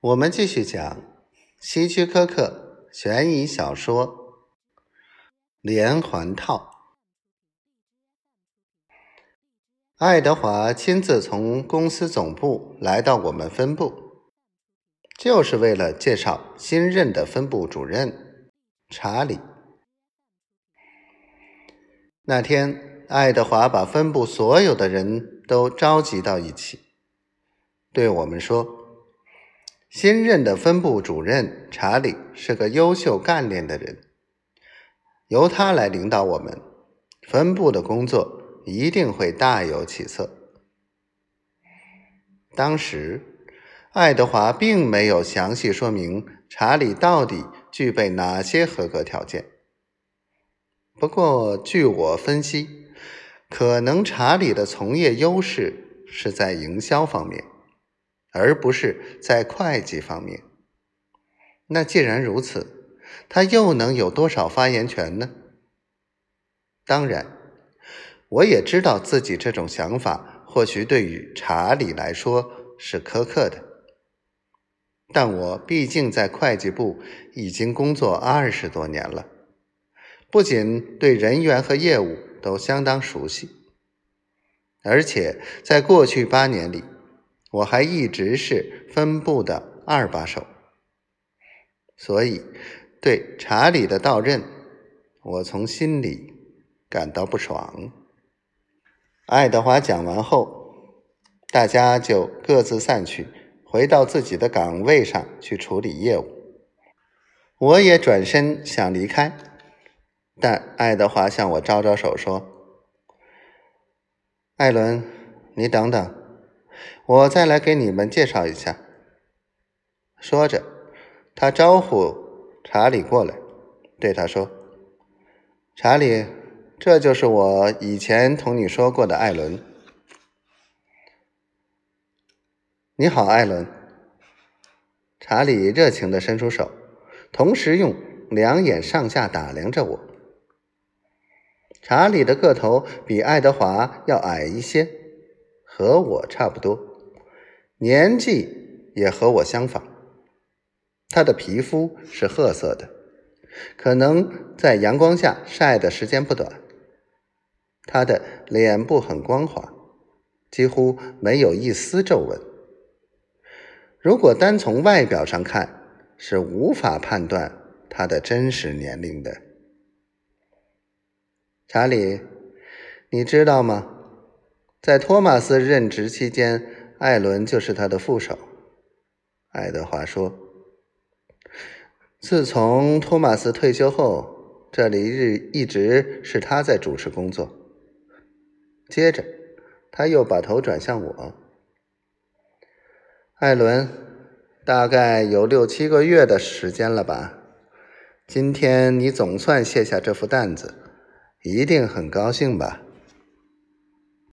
我们继续讲希区柯克悬疑小说《连环套》。爱德华亲自从公司总部来到我们分部，就是为了介绍新任的分部主任查理。那天，爱德华把分部所有的人都召集到一起，对我们说。新任的分部主任查理是个优秀干练的人，由他来领导我们分部的工作，一定会大有起色。当时，爱德华并没有详细说明查理到底具备哪些合格条件。不过，据我分析，可能查理的从业优势是在营销方面。而不是在会计方面。那既然如此，他又能有多少发言权呢？当然，我也知道自己这种想法或许对于查理来说是苛刻的，但我毕竟在会计部已经工作二十多年了，不仅对人员和业务都相当熟悉，而且在过去八年里。我还一直是分部的二把手，所以对查理的到任，我从心里感到不爽。爱德华讲完后，大家就各自散去，回到自己的岗位上去处理业务。我也转身想离开，但爱德华向我招招手说：“艾伦，你等等。”我再来给你们介绍一下。说着，他招呼查理过来，对他说：“查理，这就是我以前同你说过的艾伦。”你好，艾伦。查理热情的伸出手，同时用两眼上下打量着我。查理的个头比爱德华要矮一些，和我差不多。年纪也和我相仿，他的皮肤是褐色的，可能在阳光下晒的时间不短。他的脸部很光滑，几乎没有一丝皱纹。如果单从外表上看，是无法判断他的真实年龄的。查理，你知道吗？在托马斯任职期间。艾伦就是他的副手，爱德华说：“自从托马斯退休后，这里日一直是他在主持工作。”接着，他又把头转向我：“艾伦，大概有六七个月的时间了吧？今天你总算卸下这副担子，一定很高兴吧？”